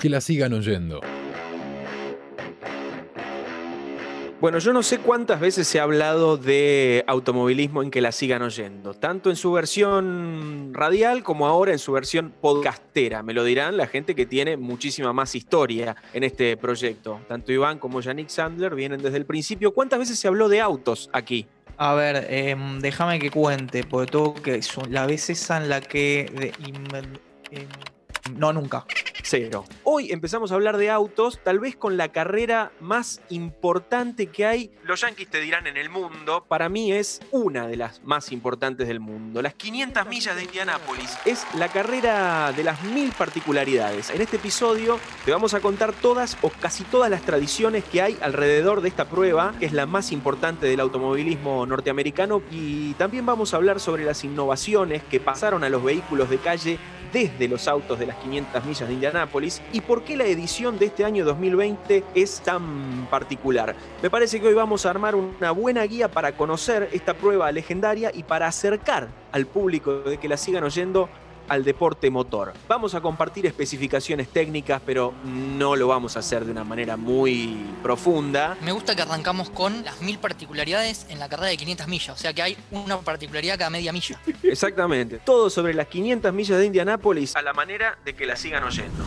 Que la sigan oyendo. Bueno, yo no sé cuántas veces se ha hablado de automovilismo en que la sigan oyendo, tanto en su versión radial como ahora en su versión podcastera. Me lo dirán la gente que tiene muchísima más historia en este proyecto. Tanto Iván como Yannick Sandler vienen desde el principio. ¿Cuántas veces se habló de autos aquí? A ver, em, déjame que cuente, porque tengo que. La vez esa en la que. de- em, no, nunca. Cero. Hoy empezamos a hablar de autos, tal vez con la carrera más importante que hay. Los Yankees te dirán en el mundo. Para mí es una de las más importantes del mundo. Las 500 millas de Indianápolis. Es la carrera de las mil particularidades. En este episodio te vamos a contar todas o casi todas las tradiciones que hay alrededor de esta prueba, que es la más importante del automovilismo norteamericano. Y también vamos a hablar sobre las innovaciones que pasaron a los vehículos de calle desde los autos de las 500 millas de Indianápolis y por qué la edición de este año 2020 es tan particular. Me parece que hoy vamos a armar una buena guía para conocer esta prueba legendaria y para acercar al público de que la sigan oyendo al deporte motor. Vamos a compartir especificaciones técnicas, pero no lo vamos a hacer de una manera muy profunda. Me gusta que arrancamos con las mil particularidades en la carrera de 500 millas. O sea que hay una particularidad cada media milla. Exactamente. Todo sobre las 500 millas de Indianápolis a la manera de que la sigan oyendo.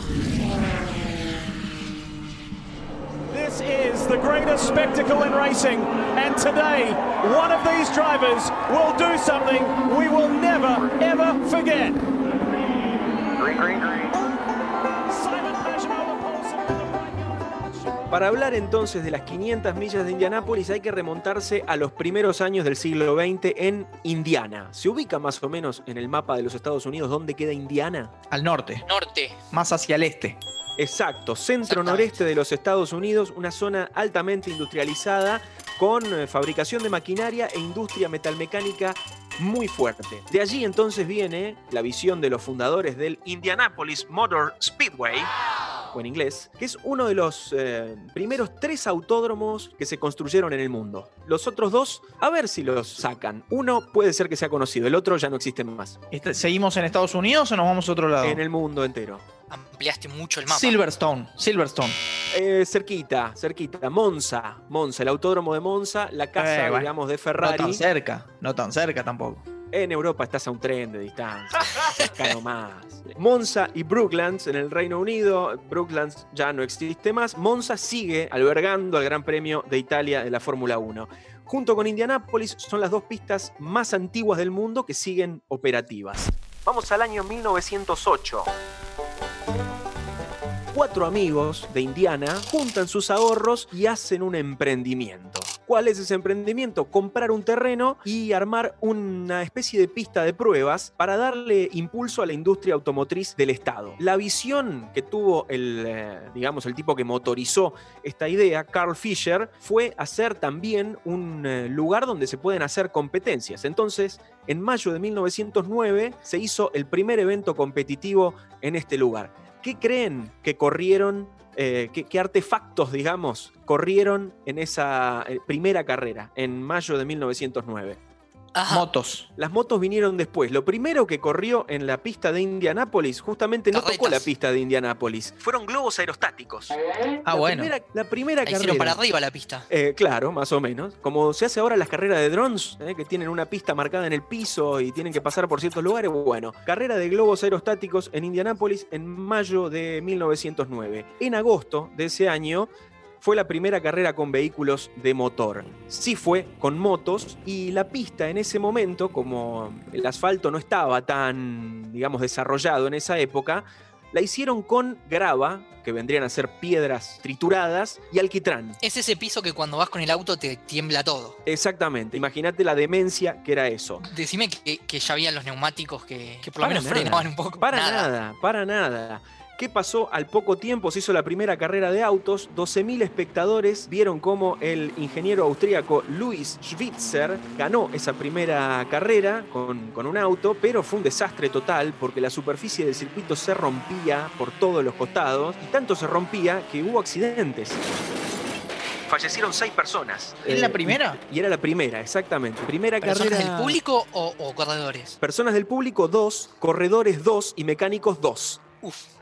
This is the greatest spectacle in racing, and today, one of these drivers will do something we will never, ever forget. Simon Pagenaud, the pole sitter, the right yellow. Para hablar entonces de las 500 millas de Indianápolis hay que remontarse a los primeros años del siglo XX en Indiana. ¿Se ubica más o menos en el mapa de los Estados Unidos dónde queda Indiana? Al norte, Norte. más hacia el este. Exacto, centro noreste de los Estados Unidos, una zona altamente industrializada con eh, fabricación de maquinaria e industria metalmecánica muy fuerte. De allí entonces viene la visión de los fundadores del Indianapolis Motor Speedway, o en inglés, que es uno de los eh, primeros tres autódromos que se construyeron en el mundo. Los otros dos, a ver si los sacan. Uno puede ser que sea conocido, el otro ya no existe más. Este- ¿Seguimos en Estados Unidos o nos vamos a otro lado? En el mundo entero. Ampliaste mucho el mapa. Silverstone, Silverstone. Eh, cerquita, cerquita. Monza, Monza, el autódromo de Monza, la casa, Eh, bueno, digamos, de No Ferrari. tan cerca, no tan cerca tampoco. En Europa estás a un tren de distancia. Acá nomás. Monza y Brooklands en el Reino Unido. Brooklands ya no existe más. Monza sigue albergando al Gran Premio de Italia de la Fórmula 1. Junto con Indianápolis son las dos pistas más antiguas del mundo que siguen operativas. Vamos al año 1908. Cuatro amigos de Indiana juntan sus ahorros y hacen un emprendimiento. ¿Cuál es ese emprendimiento? Comprar un terreno y armar una especie de pista de pruebas para darle impulso a la industria automotriz del Estado. La visión que tuvo el, eh, digamos, el tipo que motorizó esta idea, Carl Fisher, fue hacer también un eh, lugar donde se pueden hacer competencias. Entonces, en mayo de 1909 se hizo el primer evento competitivo en este lugar. ¿Qué creen que corrieron, eh, qué, qué artefactos, digamos, corrieron en esa eh, primera carrera, en mayo de 1909? Ajá. Motos. Las motos vinieron después. Lo primero que corrió en la pista de Indianápolis, justamente no tocó la pista de Indianápolis, fueron globos aerostáticos. Ah, la bueno. Primera, la primera La hicieron carrera. para arriba la pista. Eh, claro, más o menos. Como se hace ahora las carreras de drones, eh, que tienen una pista marcada en el piso y tienen que pasar por ciertos lugares. Bueno, carrera de globos aerostáticos en Indianápolis en mayo de 1909. En agosto de ese año fue la primera carrera con vehículos de motor. Sí fue con motos y la pista en ese momento, como el asfalto no estaba tan, digamos, desarrollado en esa época, la hicieron con grava, que vendrían a ser piedras trituradas, y alquitrán. Es ese piso que cuando vas con el auto te tiembla todo. Exactamente. Imagínate la demencia que era eso. Decime que, que ya habían los neumáticos que, que por lo menos nada. frenaban un poco. Para nada. para nada. ¿Qué pasó? Al poco tiempo se hizo la primera carrera de autos. 12.000 espectadores vieron cómo el ingeniero austríaco Louis Schwitzer ganó esa primera carrera con, con un auto, pero fue un desastre total porque la superficie del circuito se rompía por todos los costados y tanto se rompía que hubo accidentes. Fallecieron seis personas. ¿Es Eh, la primera? Y era la primera, exactamente. Primera ¿Personas carrera. del público o, o corredores? Personas del público, dos. Corredores, dos. Y mecánicos, dos.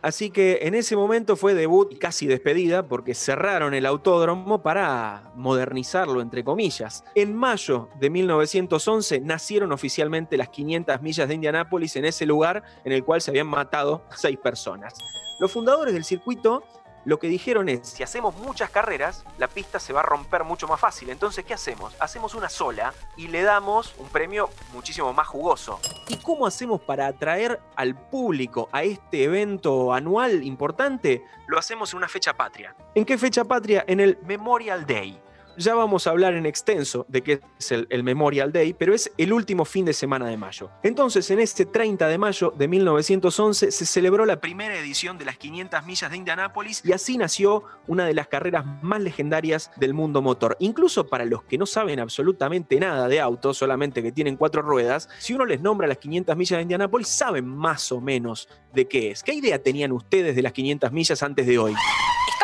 Así que en ese momento fue debut y casi despedida porque cerraron el autódromo para modernizarlo, entre comillas. En mayo de 1911 nacieron oficialmente las 500 millas de Indianápolis en ese lugar en el cual se habían matado seis personas. Los fundadores del circuito lo que dijeron es, si hacemos muchas carreras, la pista se va a romper mucho más fácil. Entonces, ¿qué hacemos? Hacemos una sola y le damos un premio muchísimo más jugoso. ¿Y cómo hacemos para atraer al público a este evento anual importante? Lo hacemos en una fecha patria. ¿En qué fecha patria? En el Memorial Day. Ya vamos a hablar en extenso de qué es el, el, Memorial Day, pero es el último fin de semana de mayo. Entonces, en este 30 de mayo de 1911 se celebró la primera edición de las 500 millas de Indianápolis y así nació una de las carreras más legendarias del mundo motor. Incluso para los que no saben absolutamente nada de autos, solamente que tienen cuatro ruedas, si uno les nombra las 500 millas de Indianápolis, saben más o menos de qué es. ¿Qué idea tenían ustedes de las 500 millas antes de hoy?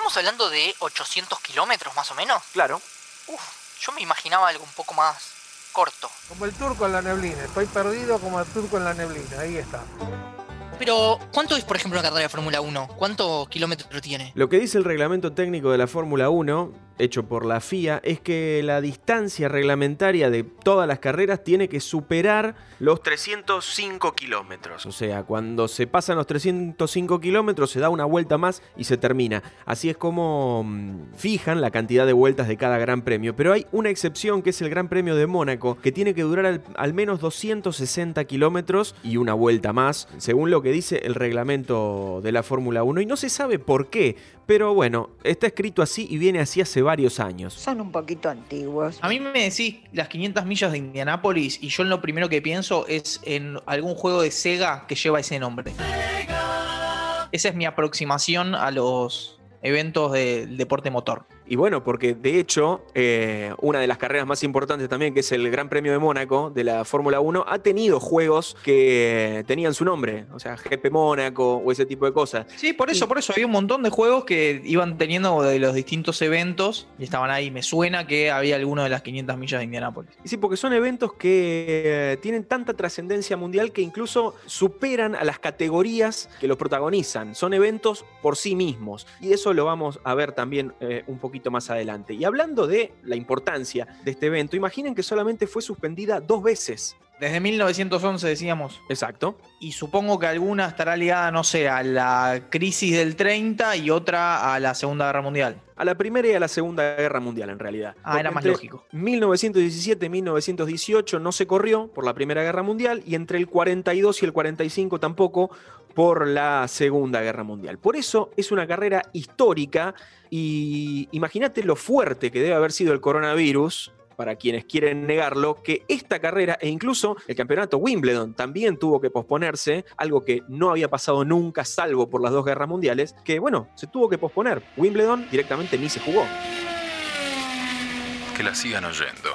¿estamos hablando de 800 kilómetros más o menos? Claro. Uf, yo me imaginaba algo un poco más corto. Como el turco en la neblina, estoy perdido como el turco en la neblina, ahí está. Pero, ¿cuánto es, por ejemplo, una carrera de Fórmula 1? ¿Cuántos kilómetros tiene? Lo que dice el reglamento técnico de la Fórmula 1, hecho por la FIA, es que la distancia reglamentaria de todas las carreras tiene que superar los 305 kilómetros. O sea, cuando se pasan los 305 kilómetros se da una vuelta más y se termina. Así es como mmm, fijan la cantidad de vueltas de cada gran premio. Pero hay una excepción que es el Gran Premio de Mónaco, que tiene que durar al, al menos 260 kilómetros y una vuelta más, según lo que dice el reglamento de la Fórmula 1. Y no se sabe por qué, pero bueno, está escrito así y viene así hace varios años. Son un poquito antiguos. A mí me decís las 500 millas de Indianápolis y yo lo primero que pienso es en algún juego de Sega que lleva ese nombre. Esa es mi aproximación a los eventos del deporte motor. Y bueno, porque de hecho, eh, una de las carreras más importantes también, que es el Gran Premio de Mónaco de la Fórmula 1, ha tenido juegos que tenían su nombre, o sea, GP Mónaco o ese tipo de cosas. Sí, por eso, Y- por eso había un montón de juegos que iban teniendo de los distintos eventos y estaban ahí. Me suena que había alguno de las 500 millas de Indianápolis. Y sí, porque son eventos que eh, tienen tanta trascendencia mundial que incluso superan a las categorías que los protagonizan. Son eventos por sí mismos. Y eso lo vamos a ver también eh, un poquito más adelante. Y hablando de la importancia de este evento, imaginen que solamente fue suspendida dos veces. Desde 1911 decíamos. Exacto. Y supongo que alguna estará ligada, no sé, a la crisis del 30 y otra a la Segunda Guerra Mundial. A la Primera y a la Segunda Guerra Mundial, en realidad. Ah, era más lógico. 1917 y 1918 no se corrió por la Primera Guerra Mundial y entre el 42 y el 45 tampoco por la Segunda Guerra Mundial. Por eso es una carrera histórica y imagínate lo fuerte que debe haber sido el coronavirus para quienes quieren negarlo, que esta carrera e incluso el campeonato Wimbledon también tuvo que posponerse, algo que no había pasado nunca, salvo por las dos guerras mundiales, que bueno, se tuvo que posponer. Wimbledon directamente ni se jugó. Que la sigan oyendo.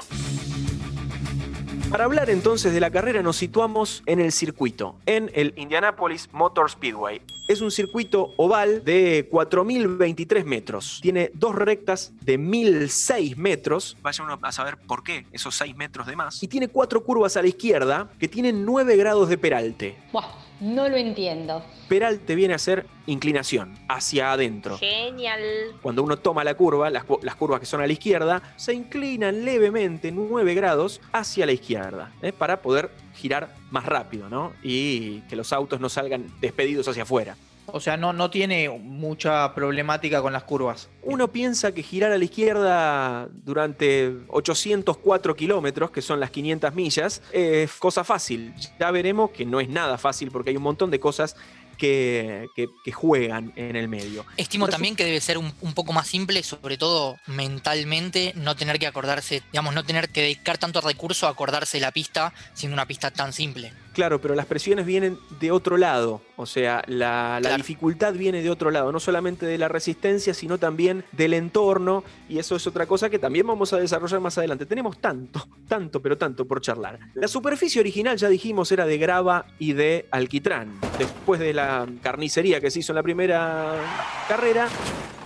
Para hablar entonces de la carrera nos situamos en el circuito, en el Indianapolis Motor Speedway. Es un circuito oval de 4.023 metros. Tiene dos rectas de 1.006 metros. Vaya uno a saber por qué esos 6 metros de más. Y tiene cuatro curvas a la izquierda que tienen 9 grados de peralte. Buah, no lo entiendo. Peralte viene a ser inclinación, hacia adentro. Genial. Cuando uno toma la curva, las, cu- las curvas que son a la izquierda, se inclinan levemente 9 grados hacia la izquierda, ¿eh? para poder girar más rápido, ¿no? Y que los autos no salgan despedidos hacia afuera. O sea, no, no tiene mucha problemática con las curvas. Uno piensa que girar a la izquierda durante 804 kilómetros, que son las 500 millas, es cosa fácil. Ya veremos que no es nada fácil porque hay un montón de cosas que, que- que juegan en el medio. Estimo también que debe ser un, un poco más simple, sobre todo mentalmente, no tener que acordarse, digamos, no tener que dedicar tanto recurso a acordarse de la pista siendo una pista tan simple. Claro, pero las presiones vienen de otro lado. O sea, la, la Claro. dificultad viene de otro lado. No solamente de la resistencia, sino también del entorno. Y eso es otra cosa que también vamos a desarrollar más adelante. Tenemos tanto, tanto, pero tanto por charlar. La superficie original, ya dijimos, era de grava y de alquitrán. Después de la carnicería que se hizo en la primera carrera,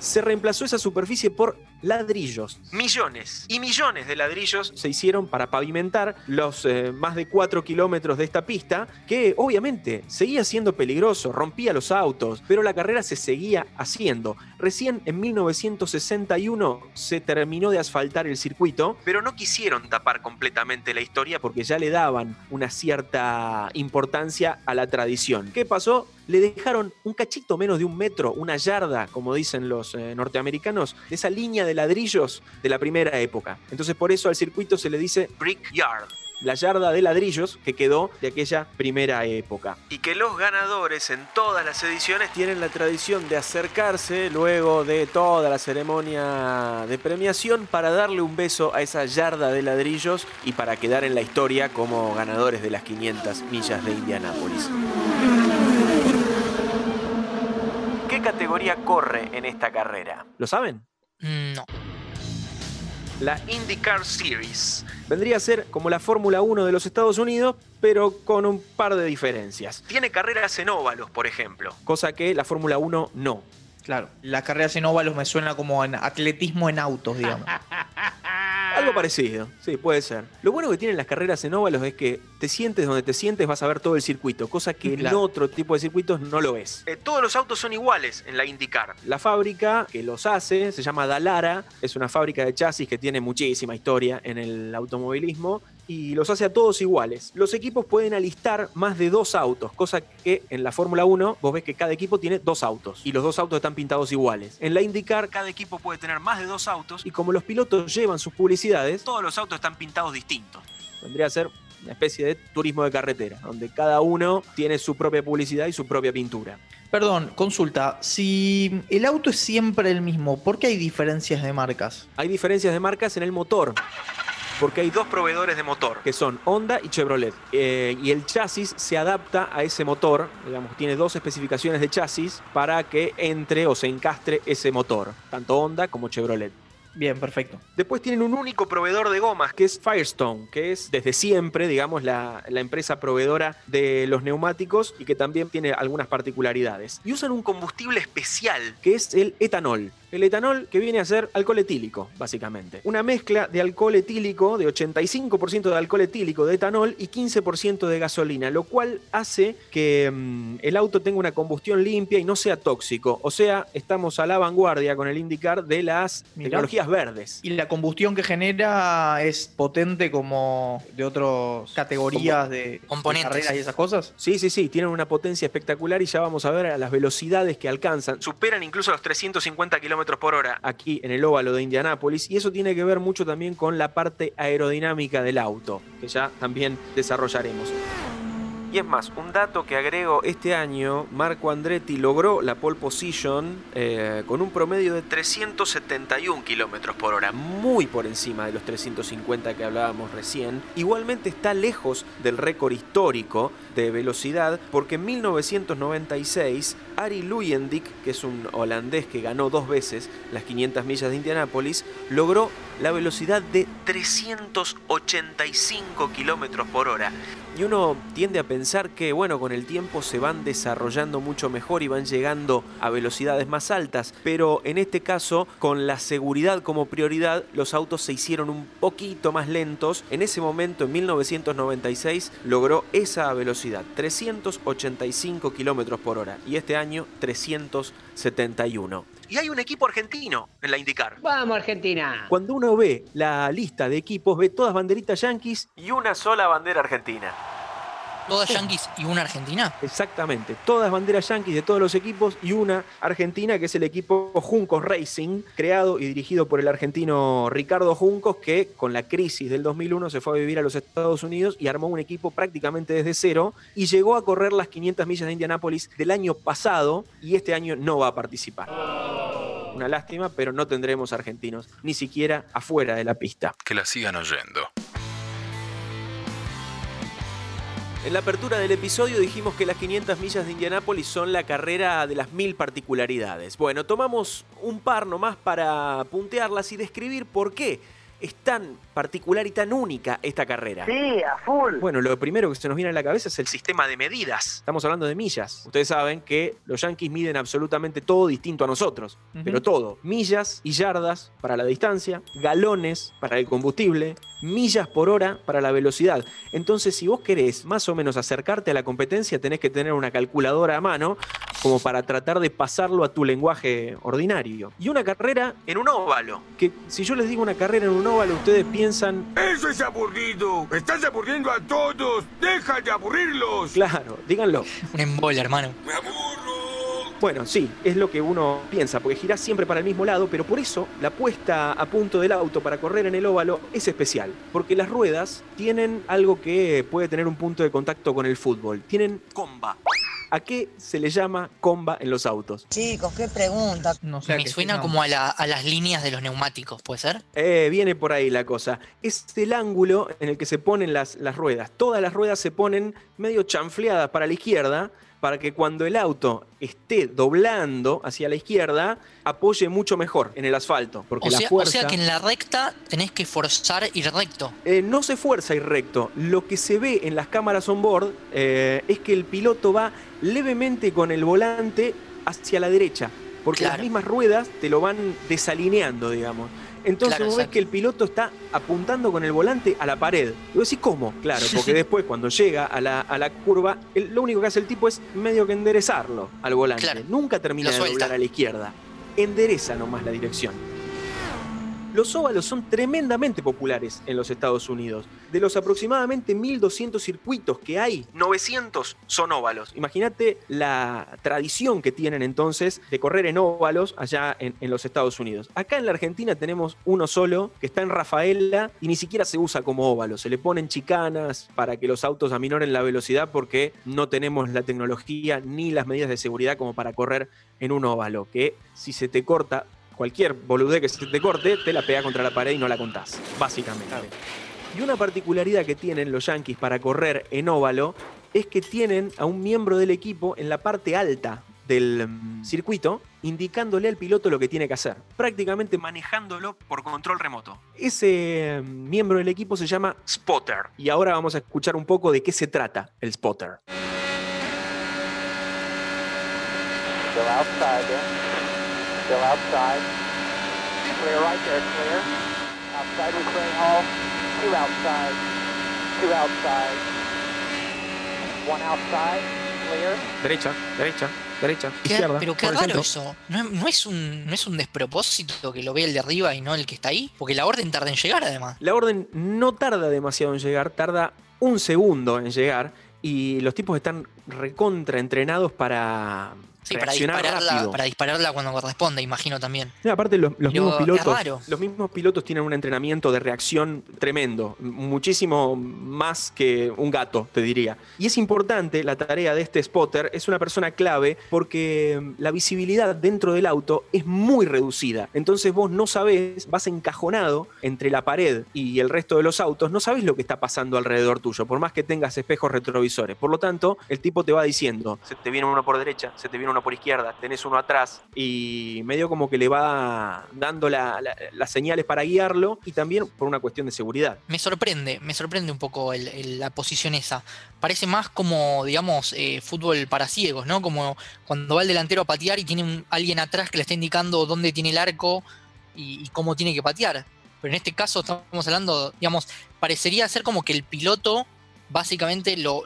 se reemplazó esa superficie por ladrillos. Millones y millones de ladrillos se hicieron para pavimentar los eh, más de 4 kilómetros de esta pista, que obviamente seguía siendo peligroso, rompía los autos, pero la carrera se seguía haciendo. Recién en 1961 se terminó de asfaltar el circuito, pero no quisieron tapar completamente la historia porque ya le daban una cierta importancia a la tradición. ¿Qué pasó? Le dejaron un cachito menos de un metro, una yarda, como dicen los eh, norteamericanos, de esa línea de ladrillos de la primera época. Entonces por eso al circuito se le dice Brick Yard la yarda de ladrillos que quedó de aquella primera época. Y que los ganadores en todas las ediciones tienen la tradición de acercarse luego de toda la ceremonia de premiación para darle un beso a esa yarda de ladrillos y para quedar en la historia como ganadores de las 500 millas de Indianápolis. ¿Qué categoría corre en esta carrera? ¿Lo saben? No. la IndyCar Series. Vendría a ser como la Fórmula 1 de los Estados Unidos, pero con un par de diferencias. Tiene carreras en óvalos, por ejemplo, cosa que la Fórmula 1 no. Claro, las carreras en óvalos me suena como en atletismo en autos, digamos. Algo parecido, sí, puede ser. Lo bueno que tienen las carreras en óvalos es que te sientes donde te sientes, vas a ver todo el circuito, cosa que en otro tipo de circuitos no lo es. Eh, todos los autos son iguales en la IndyCar. La fábrica que los hace se llama Dallara, es una fábrica de chasis que tiene muchísima historia en el automovilismo y los hace a todos iguales. Los equipos pueden alistar más de dos autos, cosa que en la Fórmula 1 vos ves que cada equipo tiene dos autos y los dos autos están pintados iguales. En la IndyCar cada equipo puede tener más de dos autos y como los pilotos llevan sus publicidades, todos los autos están pintados distintos. Vendría a ser una especie de turismo de carretera, donde cada uno tiene su propia publicidad y su propia pintura. Perdón, consulta. Si el auto es siempre el mismo, ¿por qué hay diferencias de marcas? Hay diferencias de marcas en el motor. Porque hay dos proveedores de motor, que son Honda y Chevrolet. Eh, y el chasis se adapta a ese motor, digamos, tiene dos especificaciones de chasis para que entre o se encastre ese motor, tanto Honda como Chevrolet. Bien, perfecto. Después tienen un único proveedor de gomas, que es Firestone, que es desde siempre, digamos, la, la empresa proveedora de los neumáticos y que también tiene algunas particularidades. Y usan un combustible especial, que es el etanol. El etanol que viene a ser alcohol etílico, básicamente. Una mezcla de alcohol etílico, de 85% de alcohol etílico de etanol y 15% de gasolina, lo cual hace que mm, el auto tenga una combustión limpia y no sea tóxico. O sea, estamos a la vanguardia con el indicar de las Mirá. tecnologías verdes. ¿Y la combustión que genera es potente como de otras categorías de, de Componentes. carreras y esas cosas? Sí, sí, sí, tienen una potencia espectacular y ya vamos a ver a las velocidades que alcanzan. Superan incluso los 350 kilómetros por hora aquí en el óvalo de Indianápolis y eso tiene que ver mucho también con la parte aerodinámica del auto, que ya también desarrollaremos. Y es más, un dato que agrego, este año Marco Andretti logró la pole position eh, con un promedio de 371 kilómetros por hora, muy por encima de los 350 que hablábamos recién. Igualmente está lejos del récord histórico de velocidad, porque en 1996 Ari Luyendyk, que es un holandés que ganó dos veces las 500 millas de Indianápolis, logró la velocidad de 385 kilómetros por hora. Y uno tiende a pensar que, bueno, con el tiempo se van desarrollando mucho mejor y van llegando a velocidades más altas, pero en este caso, con la seguridad como prioridad, los autos se hicieron un poquito más lentos. En ese momento, en 1996, logró esa velocidad, 385 kilómetros por hora, y este año 371. Y hay un equipo argentino en la IndyCar. Vamos, Argentina. Cuando uno ve la lista de equipos, ve todas banderitas yanquis y una sola bandera argentina. Todas yankees y una argentina. Exactamente, todas banderas yanquis de todos los equipos y una argentina que es el equipo Juncos Racing, creado y dirigido por el argentino Ricardo Juncos, que con la crisis del 2001 se fue a vivir a los Estados Unidos y armó un equipo prácticamente desde cero y llegó a correr las 500 millas de Indianápolis del año pasado y este año no va a participar. Una lástima, pero no tendremos argentinos, ni siquiera afuera de la pista. Que la sigan oyendo. En la apertura del episodio dijimos que las 500 millas de Indianápolis son la carrera de las mil particularidades. Bueno, tomamos un par nomás para puntearlas y describir por qué es tan particular y tan única esta carrera? Sí, a full. Bueno, lo primero que se nos viene a la cabeza es el sistema de medidas. Estamos hablando de millas. Ustedes saben que los yankees miden absolutamente todo distinto a nosotros, pero todo. Millas y yardas para la distancia, galones para el combustible, millas por hora para la velocidad. Entonces, si vos querés más o menos acercarte a la competencia, tenés que tener una calculadora a mano como para tratar de pasarlo a tu lenguaje ordinario. Y una carrera en un óvalo, que si yo les digo una carrera en un óvalo, ustedes piensan, Eso es aburrido. Estás aburriendo a todos. Deja de aburrirlos. claro, díganlo. Un embole, hermano. Me aburro. Bueno, sí, es lo que uno piensa, porque girás siempre para el mismo lado, pero por eso la puesta a punto del auto para correr en el óvalo es especial, porque las ruedas tienen algo que puede tener un punto de contacto con el fútbol, tienen comba. ¿A qué se le llama comba en los autos? Chicos, qué pregunta. No sé a Me suena como a, la- a las líneas de los neumáticos, ¿puede ser? Eh, viene por ahí la cosa. Es el ángulo en el que se ponen las, las ruedas. Todas las ruedas se ponen medio chanfleadas para la izquierda para que cuando el auto esté doblando hacia la izquierda apoye mucho mejor en el asfalto. Porque O la sea, o fuerza sea que en la recta tenés que forzar ir recto. eh, no se fuerza ir recto. Lo que se ve en las cámaras on board eh, es que el piloto va levemente con el volante hacia la derecha. Porque las mismas ruedas te lo van desalineando, digamos. Entonces Claro, vos ves que el piloto está apuntando con el volante a la pared. Y vos decís, ¿cómo? Claro, porque después cuando llega a la, a la curva, el- lo único que hace el tipo es medio que enderezarlo al volante. Claro. Nunca termina de doblar a la izquierda. Endereza nomás la dirección. Los óvalos son tremendamente populares en los Estados Unidos. De los aproximadamente 1200 circuitos que hay, 900 son óvalos. Imagínate la tradición que tienen entonces de correr en óvalos allá en, en los Estados Unidos. Acá en la Argentina tenemos uno solo que está en Rafaela y ni siquiera se usa como óvalo. Se le ponen chicanas para que los autos aminoren la velocidad porque no tenemos la tecnología ni las medidas de seguridad como para correr en un óvalo. Que si se te corta cualquier boludez que se te corte, te la pega contra la pared y no la contás, básicamente. Y una particularidad que tienen los Yankees para correr en óvalo es que tienen a un miembro del equipo en la parte alta del mm, circuito, indicándole al piloto lo que tiene que hacer, prácticamente manejándolo por control remoto. Ese mm, miembro del equipo se llama spotter. Y ahora vamos a escuchar un poco de qué se trata el spotter. Outside. Still outside. Clear right there, clear. Outside with Ray Hall. Two outside. Two outside. One outside. Clear. Derecha, derecha, derecha, Qué- izquierda. pero qué raro eso. ¿No, es- no es un, ¿No es un despropósito que lo vea el de arriba y no el que está ahí? Porque la orden tarda en llegar, además. La orden no tarda demasiado en llegar, tarda un segundo en llegar y los tipos están recontra entrenados para Sí, para dispararla, para dispararla cuando corresponde, imagino también. Sí, aparte los, los mismos pilotos, los mismos pilotos tienen un entrenamiento de reacción tremendo, muchísimo más que un gato, te diría. Y es importante la tarea de este spotter, es una persona clave porque mm, la visibilidad dentro del auto es muy reducida. Entonces vos no sabés, vas encajonado entre la pared y el resto de los autos, no sabés lo que está pasando alrededor tuyo, por más que tengas espejos retrovisores. Por lo tanto, el tipo te va diciendo, se te viene uno por derecha, se te viene uno por izquierda, tenés uno atrás y medio como que le va dando la- la- las señales para guiarlo y también por una cuestión de seguridad. Me sorprende, me sorprende un poco la posición esa. Parece más como, digamos, eh, fútbol para ciegos, ¿no? Como cuando va el delantero a patear y tiene un- alguien atrás que le está indicando dónde tiene el arco y, cómo tiene que patear. Pero en este caso estamos hablando, digamos, parecería ser como que el piloto, básicamente lo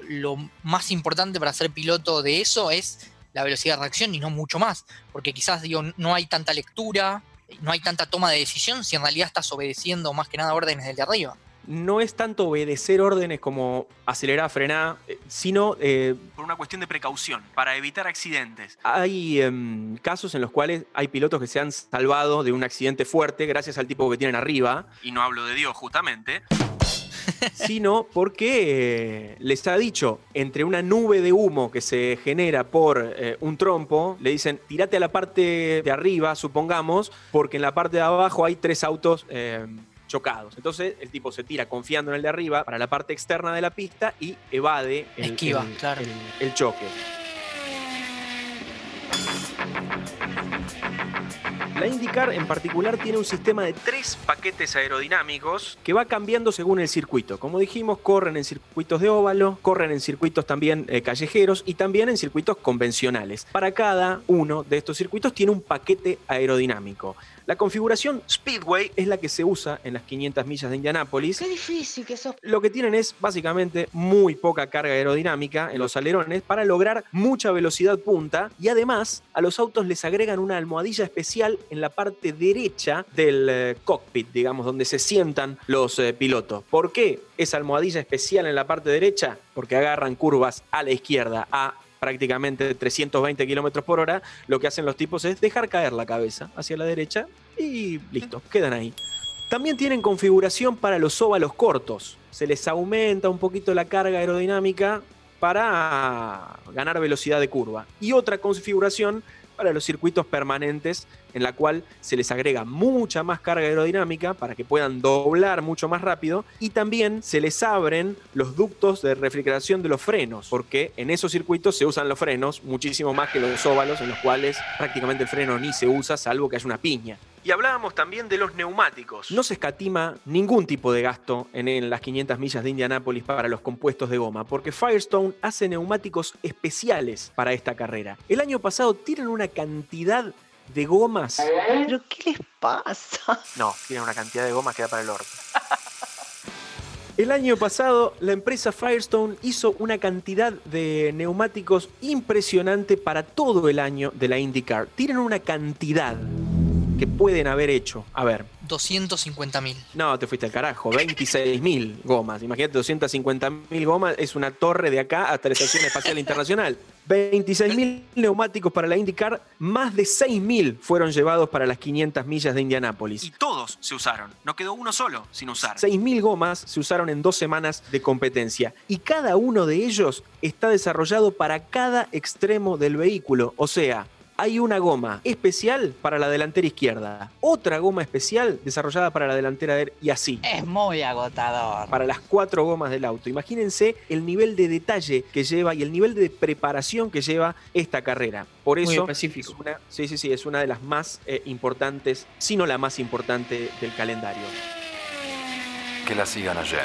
más importante para ser piloto de eso es la velocidad de reacción y no mucho más. Porque quizás, digo, no hay tanta lectura, no hay tanta toma de decisión si en realidad estás obedeciendo más que nada órdenes del de arriba. No es tanto obedecer órdenes como acelerar, frenar, eh, sino eh, por una cuestión de precaución, para evitar accidentes. Hay em, casos en los cuales hay pilotos que se han salvado de un accidente fuerte gracias al tipo que tienen arriba, y no hablo de Dios justamente, sino porque eh, les ha dicho, entre una nube de humo que se genera por eh, un trompo, le dicen, tirate a la parte de arriba, supongamos, porque en la parte de abajo hay tres autos eh, chocados. Entonces el tipo se tira confiando en el de arriba para la parte externa de la pista y evade el, Esquiva, el- claro. el- el choque. La IndyCar en particular tiene un sistema de tres paquetes aerodinámicos que va cambiando según el circuito. Como dijimos, corren en circuitos de óvalo, corren en circuitos también eh, callejeros y también en circuitos convencionales. Para cada uno de estos circuitos tiene un paquete aerodinámico. La configuración Speedway es la que se usa en las 500 millas de Indianápolis. Qué difícil que sos. Lo que tienen es básicamente muy poca carga aerodinámica en los alerones para lograr mucha velocidad punta y además a los autos les agregan una almohadilla especial en la parte derecha del eh, cockpit, digamos, donde se sientan los eh, pilotos. ¿Por qué esa almohadilla especial en la parte derecha? Porque agarran curvas a la izquierda a prácticamente 320 kilómetros por hora, lo que hacen los tipos es dejar caer la cabeza hacia la derecha y listo, quedan ahí. También tienen configuración para los óvalos cortos. Se les aumenta un poquito la carga aerodinámica para ganar velocidad de curva. Y otra configuración para los circuitos permanentes en la cual se les agrega mucha más carga aerodinámica para que puedan doblar mucho más rápido y también se les abren los ductos de refrigeración de los frenos, porque en esos circuitos se usan los frenos muchísimo más que los óvalos en los cuales prácticamente el freno ni se usa salvo que haya una piña. Y hablábamos también de los neumáticos. No se escatima ningún tipo de gasto en, en, las 500 millas de Indianápolis para los compuestos de goma, porque Firestone hace neumáticos especiales para esta carrera. El año pasado tienen una cantidad de gomas. ¿Pero qué les pasa? No, tienen una cantidad de gomas que da para el orto. El año pasado, la empresa Firestone hizo una cantidad de neumáticos impresionante para todo el año de la IndyCar. Tienen una cantidad que pueden haber hecho. A ver. 250.000. No, te fuiste al carajo. 26.000 gomas. Imagínate, 250.000 gomas es una torre de acá hasta la Estación Espacial Internacional. 26.000 neumáticos para la IndyCar, más de 6.000 fueron llevados para las 500 millas de Indianápolis. Y todos se usaron, no quedó uno solo sin usar. 6.000 gomas se usaron en dos semanas de competencia y cada uno de ellos está desarrollado para cada extremo del vehículo, o sea, hay una goma especial para la delantera izquierda, otra goma especial desarrollada para la delantera derecha y así. Es muy agotador. Para las cuatro gomas del auto. Imagínense el nivel de detalle que lleva y el nivel de preparación que lleva esta carrera. Por eso, Muy específico. Es una, sí, sí, sí, es una de las más eh, importantes, si no la más importante del calendario. Que la sigan ayer.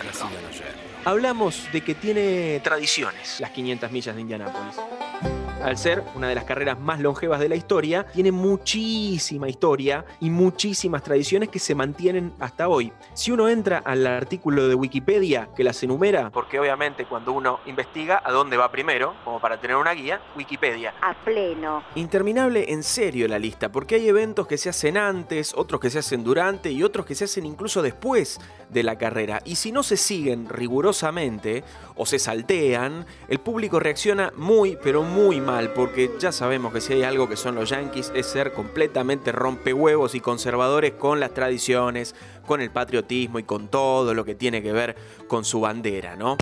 Hablamos de que tiene tradiciones las 500 millas de Indianápolis al ser una de las carreras más longevas de la historia, tiene muchísima historia y muchísimas tradiciones que se mantienen hasta hoy. Si uno entra al artículo de Wikipedia que las enumera, porque obviamente cuando uno investiga a dónde va primero, como para tener una guía, Wikipedia. A pleno. Interminable en serio la lista, porque hay eventos que se hacen antes, otros que se hacen durante y otros que se hacen incluso después de la carrera. Y si no se siguen rigurosamente o se saltean, el público reacciona muy, pero muy mal porque ya sabemos que si hay algo que son los Yankees es ser completamente rompehuevos y conservadores con las tradiciones, con el patriotismo y con todo lo que tiene que ver con su bandera, ¿no?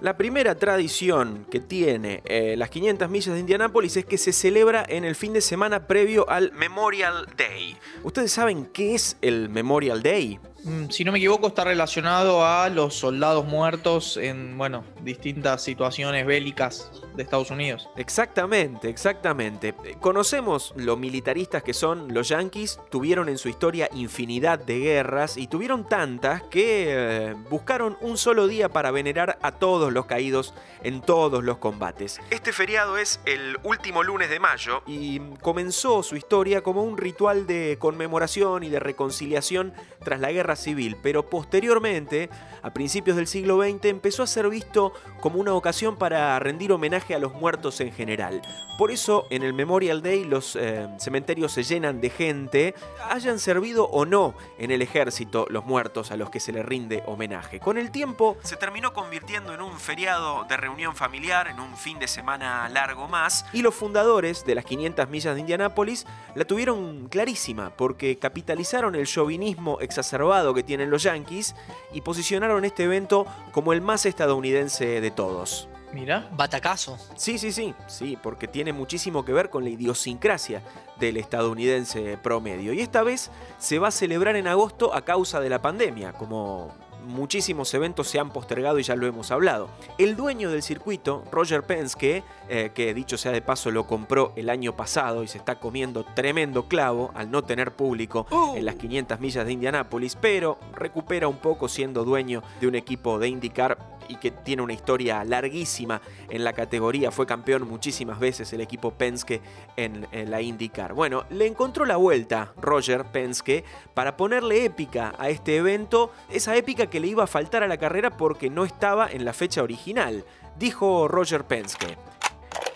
La primera tradición que tiene eh, las 500 millas de Indianápolis es que se celebra en el fin de semana previo al Memorial Day. ¿Ustedes saben qué es el Memorial Day? Mm, Si no me equivoco, está relacionado a los soldados muertos en, bueno, distintas situaciones bélicas de Estados Unidos. Exactamente, exactamente. Conocemos lo militaristas que son los yankees, tuvieron en su historia infinidad de guerras y tuvieron tantas que eh, buscaron un solo día para venerar a todos los caídos en todos los combates. Este feriado es el último lunes de mayo y comenzó su historia como un ritual de conmemoración y de reconciliación tras la guerra civil, pero posteriormente, a principios del siglo XX, empezó a ser visto como una ocasión para rendir homenaje a los muertos en general. Por eso, en el Memorial Day los eh, cementerios se llenan de gente, hayan servido o no en el ejército los muertos a los que se le rinde homenaje. Con el tiempo, se terminó convirtiendo en un feriado de reunión familiar, en un fin de semana largo más, y los fundadores de las 500 millas de Indianápolis la tuvieron clarísima, porque capitalizaron el chauvinismo exacerbado que tienen los yankees y posicionaron este evento como el más estadounidense de todos. Mira. Batacazo. Sí, sí, sí, sí, porque tiene muchísimo que ver con la idiosincrasia del estadounidense promedio. Y esta vez se va a celebrar en agosto a causa de la pandemia, como muchísimos eventos se han postergado y ya lo hemos hablado. El dueño del circuito, Roger Penske, eh, que dicho sea de paso lo compró el año pasado y se está comiendo tremendo clavo al no tener público en las 500 millas de Indianápolis, pero recupera un poco siendo dueño de un equipo de IndyCar y que tiene una historia larguísima en la categoría. Fue campeón muchísimas veces el equipo Penske en, en la IndyCar. Bueno, le encontró la vuelta Roger Penske para ponerle épica a este evento, esa épica que le iba a faltar a la carrera porque no estaba en la fecha original. Dijo Roger Penske.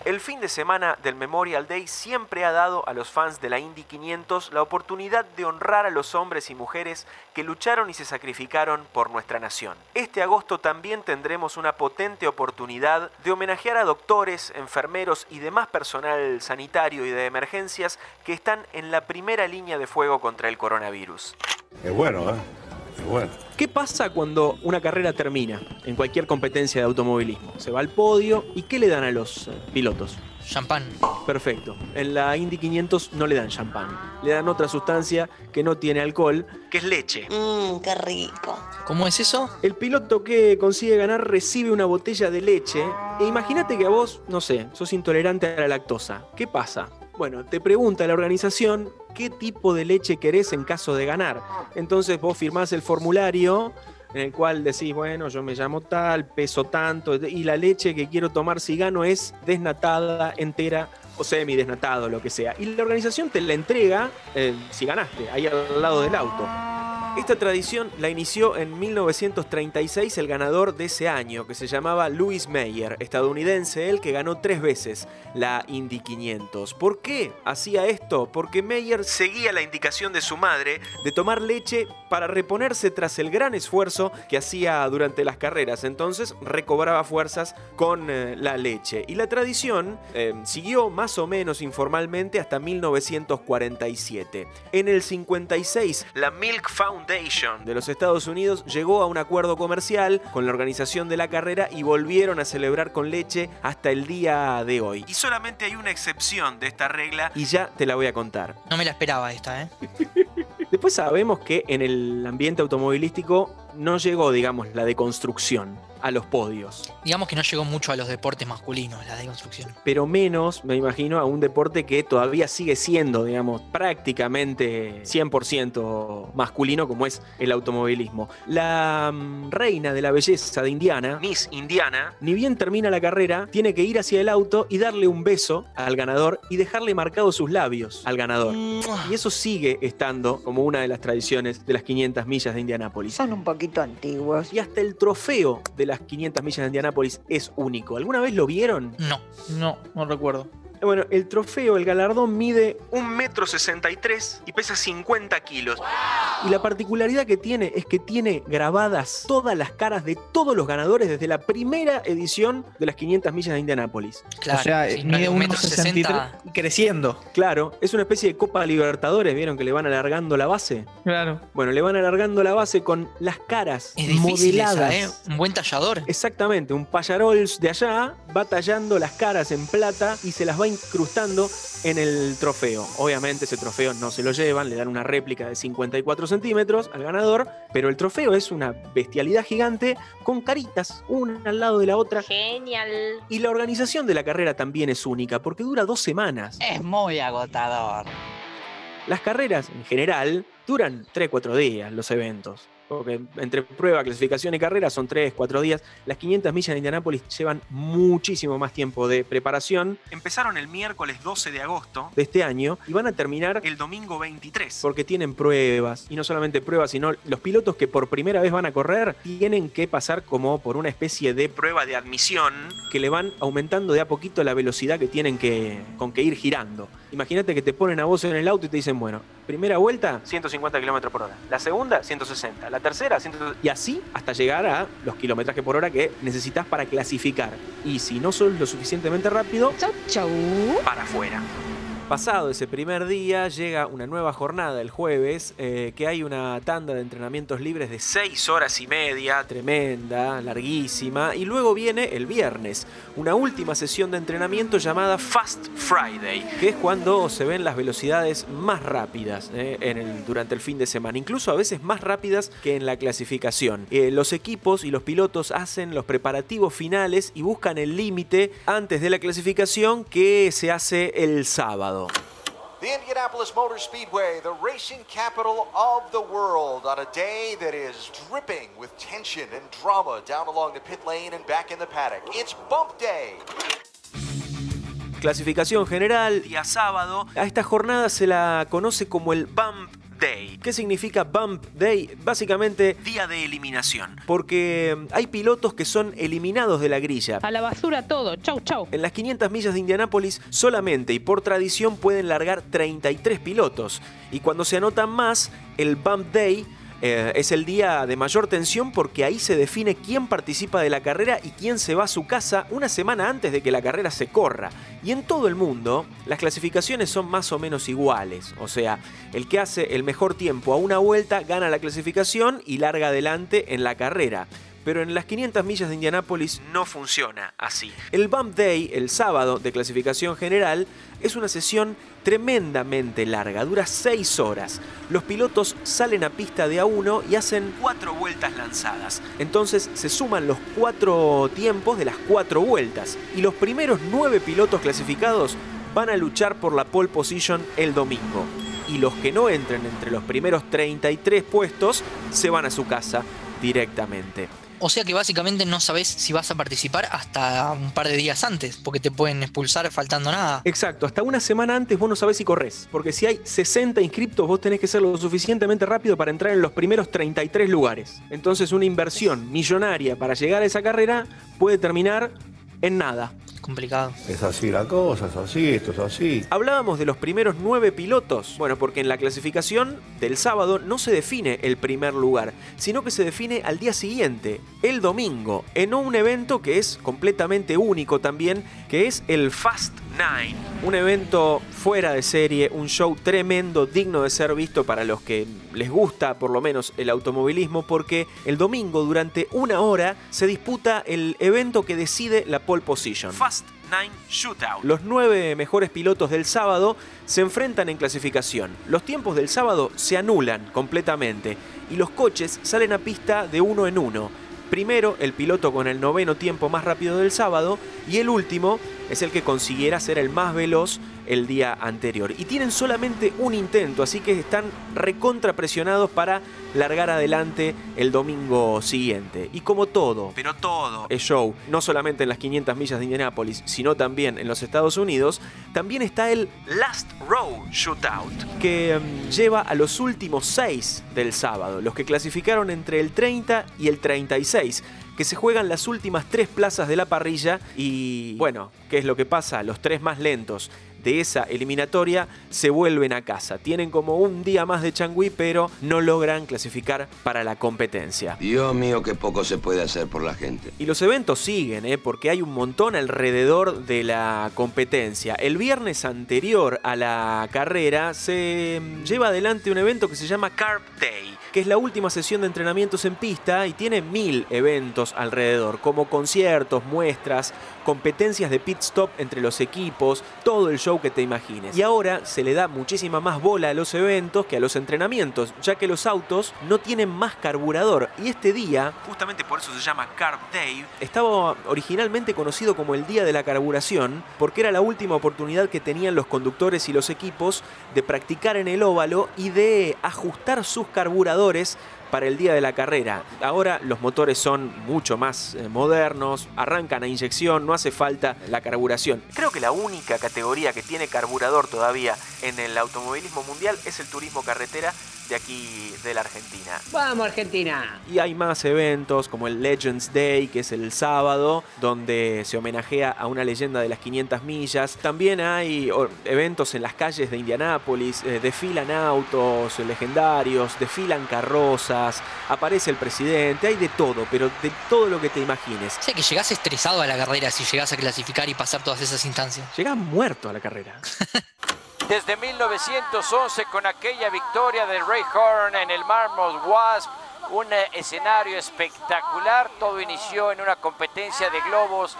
El fin de semana del Memorial Day siempre ha dado a los fans de la Indy 500 la oportunidad de honrar a los hombres y mujeres que lucharon y se sacrificaron por nuestra nación. Este agosto también tendremos una potente oportunidad de homenajear a doctores, enfermeros y demás personal sanitario y de emergencias que están en la primera línea de fuego contra el coronavirus. Es bueno, ¿eh? Bueno. ¿Qué pasa cuando una carrera termina en cualquier competencia de automovilismo? Se va al podio y ¿qué le dan a los eh, pilotos? Champán. Perfecto. En la Indy 500 no le dan champán. Le dan otra sustancia que no tiene alcohol, que es leche. Mmm, qué rico. ¿Cómo es eso? El piloto que consigue ganar recibe una botella de leche. E imagínate que a vos, no sé, sos intolerante a la lactosa. ¿Qué pasa? Bueno, te pregunta la organización qué tipo de leche querés en caso de ganar. Entonces vos firmás el formulario en el cual decís, bueno, yo me llamo tal, peso tanto, y la leche que quiero tomar si gano es desnatada, entera o semi-desnatado, lo que sea. Y la organización te la entrega eh, si ganaste, ahí al lado del auto. Esta tradición la inició en 1936 el ganador de ese año, que se llamaba Louis Meyer, estadounidense, él que ganó tres veces la Indy 500. ¿Por qué hacía esto? Porque Meyer seguía la indicación de su madre de tomar leche para reponerse tras el gran esfuerzo que hacía durante las carreras. Entonces recobraba fuerzas con eh, la leche. Y la tradición eh, siguió más o menos informalmente hasta 1947. En el 56, la Milk Foundation de los Estados Unidos llegó a un acuerdo comercial con la organización de la carrera y volvieron a celebrar con leche hasta el día de hoy. Y solamente hay una excepción de esta regla y ya te la voy a contar. No me la esperaba esta, ¿eh? Después sabemos que en el ambiente automovilístico no llegó, digamos, la deconstrucción a los podios. Digamos que no llegó mucho a los deportes masculinos, la deconstrucción. Pero menos, me imagino, a un deporte que todavía sigue siendo, digamos, prácticamente 100% masculino como es el automovilismo. La mm, reina de la belleza de Indiana, Miss Indiana, ni bien termina la carrera, tiene que ir hacia el auto y darle un beso al ganador y dejarle marcados sus labios al ganador. Y eso sigue estando como una de las tradiciones de las 500 millas de Indianápolis. Son un poquito antiguos. Y hasta el trofeo de las 500 millas de Indianápolis es único. ¿Alguna vez lo vieron? No. No, no recuerdo. Bueno, el trofeo, el galardón mide un metro 63 y pesa 50 kilos. Y la particularidad que tiene es que tiene grabadas todas las caras de todos los ganadores desde la primera edición de las 500 millas de Indianápolis. Claro, o sea, sí, mide es un metro 1,63 sesenta. y creciendo. Claro, es una especie de Copa Libertadores, ¿vieron que le van alargando la base? Claro. Bueno, le van alargando la base con las caras Es difícil modeladas. esa, ¿eh? Un buen tallador. Exactamente, un payarols de allá va tallando las caras en plata y se las va incrustando en el trofeo. Obviamente ese trofeo no se lo llevan, le dan una réplica de 54 centímetros al ganador, pero el trofeo es una bestialidad gigante con caritas, una al lado de la otra. Genial. Y la organización de la carrera también es única, porque dura dos semanas. Es muy agotador. Las carreras, en general, duran 3-4 días los eventos. Porque entre prueba, clasificación y carrera son 3, 4 días. Las 500 millas de Indianápolis llevan muchísimo más tiempo de preparación. Empezaron el miércoles 12 de agosto de este año y van a terminar el domingo 23. Porque tienen pruebas. Y no solamente pruebas, sino los pilotos que por primera vez van a correr tienen que pasar como por una especie de prueba de admisión que le van aumentando de a poquito la velocidad que tienen que, con que ir girando. Imagínate que te ponen a vos en el auto y te dicen, bueno, primera vuelta, 150 km por hora. La segunda, 160. La tercera, 100. Y así hasta llegar a los kilometrajes por hora que necesitas para clasificar. Y si no sos lo suficientemente rápido, Chau, chau. para afuera. Pasado ese primer día, llega una nueva jornada el jueves, eh, que hay una tanda de entrenamientos libres de 6 horas y media, tremenda, larguísima, y luego viene el viernes, una última sesión de entrenamiento llamada Fast Friday, que es cuando se ven las velocidades más rápidas eh, durante el fin de semana, incluso a veces más rápidas que en la clasificación. Eh, los equipos y los pilotos hacen los preparativos finales y buscan el límite antes de la clasificación que se hace el sábado. The Indianapolis Motor Speedway, the racing capital of the world, on a day that is dripping with tension and drama down along the pit lane and back in the paddock. It's Bump Day. Clasificación general, día sábado. A esta jornada se la conoce como el Bump Day. ¿Qué significa Bump Day? Básicamente día de eliminación. Porque mm, hay pilotos que son eliminados de la grilla. A la basura todo. Chau, chau. En las 500 millas de Indianápolis solamente y por tradición pueden largar 33 pilotos. Y cuando se anotan más, el Bump Day eh, es el día de mayor tensión porque ahí se define quién participa de la carrera y quién se va a su casa una semana antes de que la carrera se corra. Y en todo el mundo, las clasificaciones son más o menos iguales. O sea, el que hace el mejor tiempo a una vuelta gana la clasificación y larga adelante en la carrera pero en las 500 millas de Indianápolis no funciona así. El Bump Day, el sábado de clasificación general, es una sesión tremendamente larga, dura 6 horas. Los pilotos salen a pista de a uno y hacen cuatro vueltas lanzadas. Entonces se suman los cuatro tiempos de las cuatro vueltas y los primeros nueve pilotos clasificados van a luchar por la pole position el domingo. Y los que no entren entre los primeros 33 puestos se van a su casa directamente. O sea que básicamente no sabes si vas a participar hasta un par de días antes, porque te pueden expulsar faltando nada. Exacto, hasta una semana antes vos no sabés si corres, porque si hay 60 inscriptos vos tenés que ser lo suficientemente rápido para entrar en los primeros 33 lugares. Entonces una inversión millonaria para llegar a esa carrera puede terminar en nada. Complicado. Es así la cosa, es así, esto es así. Hablábamos de los primeros nueve pilotos. Bueno, porque en la clasificación del sábado no se define el primer lugar, sino que se define al día siguiente, el domingo, en un evento que es completamente único también, que es el Fast Nine. Un evento fuera de serie, un show tremendo, digno de ser visto para los que les gusta por lo menos el automovilismo, porque el domingo durante una hora se disputa el evento que decide la pole position. Fast Los nueve mejores pilotos del sábado se enfrentan en clasificación. Los tiempos del sábado se anulan completamente y los coches salen a pista de uno en uno. Primero el piloto con el noveno tiempo más rápido del sábado y el último es el que consiguiera ser el más veloz el día anterior. Y tienen solamente un intento, así que están recontra presionados para largar adelante el domingo siguiente. Y como todo, pero todo es show, no solamente en las 500 millas de Indianápolis, sino también en los Estados Unidos, también está el Last Row Shootout, que mm, lleva a los últimos seis del sábado, los que clasificaron entre el 30 y el 36 que se juegan las últimas tres plazas de la parrilla y bueno, ¿qué es lo que pasa? Los tres más lentos de esa eliminatoria se vuelven a casa. Tienen como un día más de changüí, pero no logran clasificar para la competencia. Dios mío, qué poco se puede hacer por la gente. Y los eventos siguen, ¿eh? porque hay un montón alrededor de la competencia. El viernes anterior a la carrera se lleva adelante un evento que se llama Carp Day, que es la última sesión de entrenamientos en pista y tiene mil eventos alrededor, como conciertos, muestras, competencias de pit stop entre los equipos, todo el show que te imagines. Y ahora se le da muchísima más bola a los eventos que a los entrenamientos, ya que los autos no tienen más carburador. Y este día, justamente por eso se llama Carb Day, estaba originalmente conocido como el Día de la Carburación, porque era la última oportunidad que tenían los conductores y los equipos de practicar en el óvalo y de ajustar sus carburadores trabajadores para el día de la carrera. Ahora los motores son mucho más eh, modernos, arrancan a inyección, no hace falta la carburación. Creo que la única categoría que tiene carburador todavía en el automovilismo mundial es el turismo carretera de aquí de la Argentina. Vamos Argentina. Y hay más eventos como el Legends Day, que es el sábado, donde se homenajea a una leyenda de las 500 millas. También hay eventos en las calles de Indianápolis, eh, desfilan autos legendarios, desfilan carrozas, aparece el presidente, hay de todo, pero de todo lo que te imagines. O sea que llegás estresado a la carrera si llegás a clasificar y pasar todas esas instancias. Llegás muerto a la carrera. desde 1911 con aquella victoria de Ray Horn en el Marmot Wasp. Un eh, escenario espectacular, todo inició en una competencia de globos.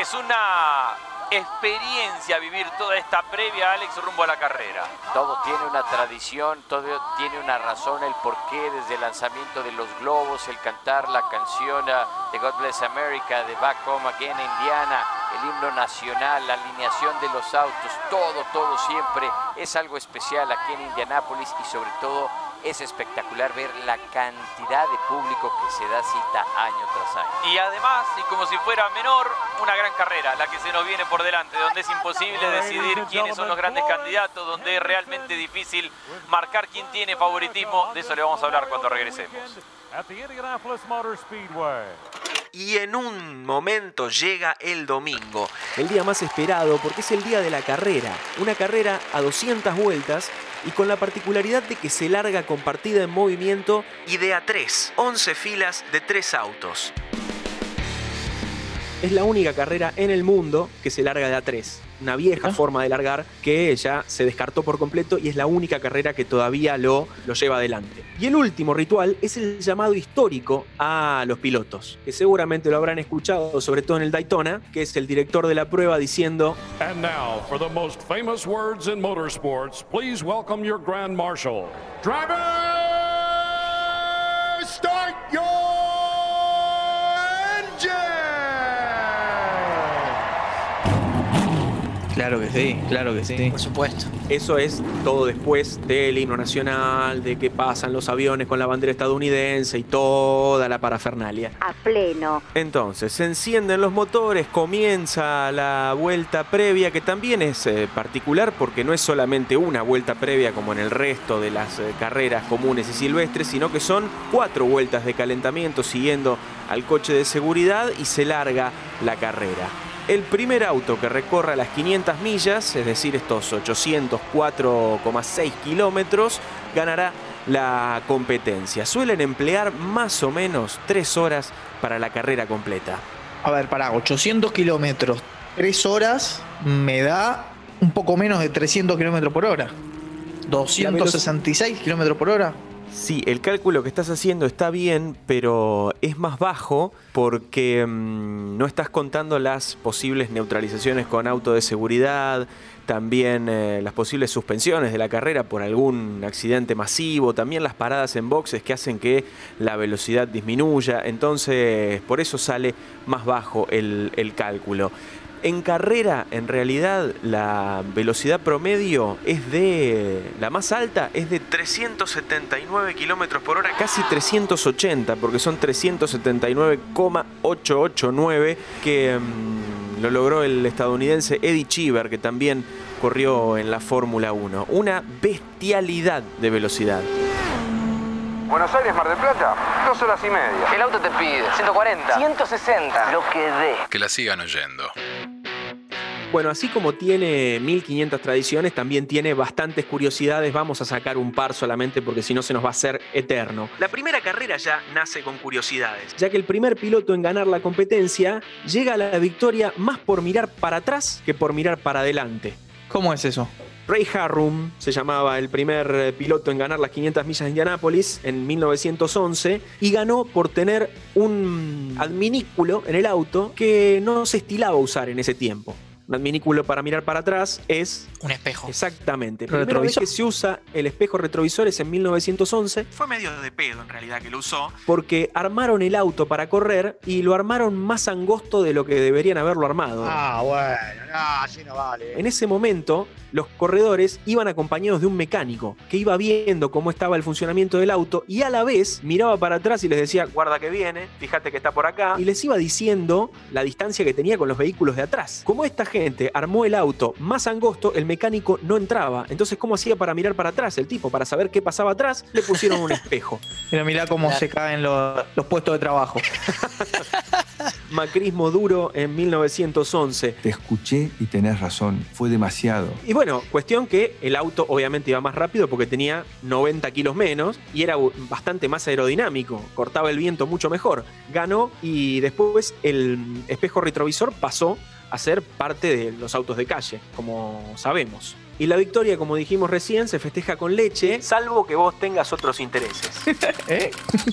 Es una experiencia vivir toda esta previa, Alex, rumbo a la carrera. Todo tiene una tradición, todo tiene una razón, el porqué desde el lanzamiento de los globos, el cantar la canción uh, de God Bless America, de Back Home Again Indiana, el himno nacional, la alineación de los autos, todo, todo siempre es algo especial aquí en Indianápolis y sobre todo es espectacular ver la cantidad de público que se da cita año tras año. Y además, y como si fuera menor, una gran carrera, la que se nos viene por delante, donde es imposible decidir quiénes son los grandes candidatos, donde es realmente difícil marcar quién tiene favoritismo. De eso le vamos a hablar cuando regresemos. Y en un momento llega el domingo, el día más esperado porque es el día de la carrera. Una carrera a 200 vueltas y con la particularidad de que se larga compartida en movimiento y de a 3, 11 filas de 3 autos. Es la única carrera en el mundo que se larga de a 3 una vieja forma de largar que ya se descartó por completo y es la única carrera que todavía lo, lo lleva adelante. Y el último ritual es el llamado histórico a los pilotos, que seguramente lo habrán escuchado, sobre todo en el Daytona, que es el director de la prueba diciendo... And now, for the most famous words in motorsports, please welcome your Grand Marshal. Driver, start your Claro que sí, claro que sí. Por supuesto. Eso es todo después del himno nacional, de que pasan los aviones con la bandera estadounidense y toda la parafernalia. A pleno. Entonces, se encienden los motores, comienza la vuelta previa, que también es eh, particular porque no es solamente una vuelta previa como en el resto de las eh, carreras comunes y silvestres, sino que son cuatro vueltas de calentamiento siguiendo al coche de seguridad y se larga la carrera el primer auto que recorra las 500 millas, es decir, estos 804,6 kilómetros, ganará la competencia. Suelen emplear más o menos 3 horas para la carrera completa. A ver, para 800 kilómetros, 3 horas me da un poco menos de 300 kilómetros por hora. 266 kilómetros por hora. Sí, el cálculo que estás haciendo está bien, pero es más bajo porque mm, no estás contando las posibles neutralizaciones con auto de seguridad, también eh, las posibles suspensiones de la carrera por algún accidente masivo, también las paradas en boxes que hacen que la velocidad disminuya, entonces por eso sale más bajo el, el cálculo. En carrera, en realidad, la velocidad promedio es de. La más alta es de 379 kilómetros por hora, casi 380, porque son 379,889 que mm, lo logró el estadounidense Eddie Cheever, que también corrió en la Fórmula 1. Una bestialidad de velocidad. Buenos Aires, Mar del Plata, dos horas y media. El auto te pide 140, 160, lo que dé. Que la sigan oyendo. Bueno, así como tiene 1500 tradiciones, también tiene bastantes curiosidades. Vamos a sacar un par solamente porque si no se nos va a hacer eterno. La primera carrera ya nace con curiosidades, ya que el primer piloto en ganar la competencia llega a la victoria más por mirar para atrás que por mirar para adelante. ¿Cómo es eso? Ray Harrum se llamaba el primer eh, piloto en ganar las 500 millas de Indianápolis en 1911 y ganó por tener un adminículo en el auto que no se estilaba usar en ese tiempo adminículo para mirar para atrás es... Un espejo. Exactamente. La primera vez que se usa el espejo retrovisor es en 1911. Fue medio de pedo en realidad que lo usó. Porque armaron el auto para correr y lo armaron más angosto de lo que deberían haberlo armado. Ah, bueno, no, así no vale. En ese momento, los corredores iban acompañados de un mecánico que iba viendo cómo estaba el funcionamiento del auto y a la vez miraba para atrás y les decía, guarda que viene, fíjate que está por acá. Y les iba diciendo la distancia que tenía con los vehículos de atrás. Como esta gente armó el auto más angosto, el mecánico no entraba. Entonces, ¿cómo hacía para mirar para atrás el tipo? Para saber qué pasaba atrás, le pusieron un espejo. Pero mirá cómo se caen los, los puestos de trabajo. Macrismo duro en 1911. Te escuché y tenés razón, fue demasiado. Y bueno, cuestión que el auto obviamente iba más rápido porque tenía 90 kilos menos y era bastante más aerodinámico, cortaba el viento mucho mejor. Ganó y después el espejo retrovisor pasó a ser parte de los autos de calle, como sabemos. Y la victoria, como dijimos recién, se festeja con leche, salvo que vos tengas otros intereses. ¿Eh?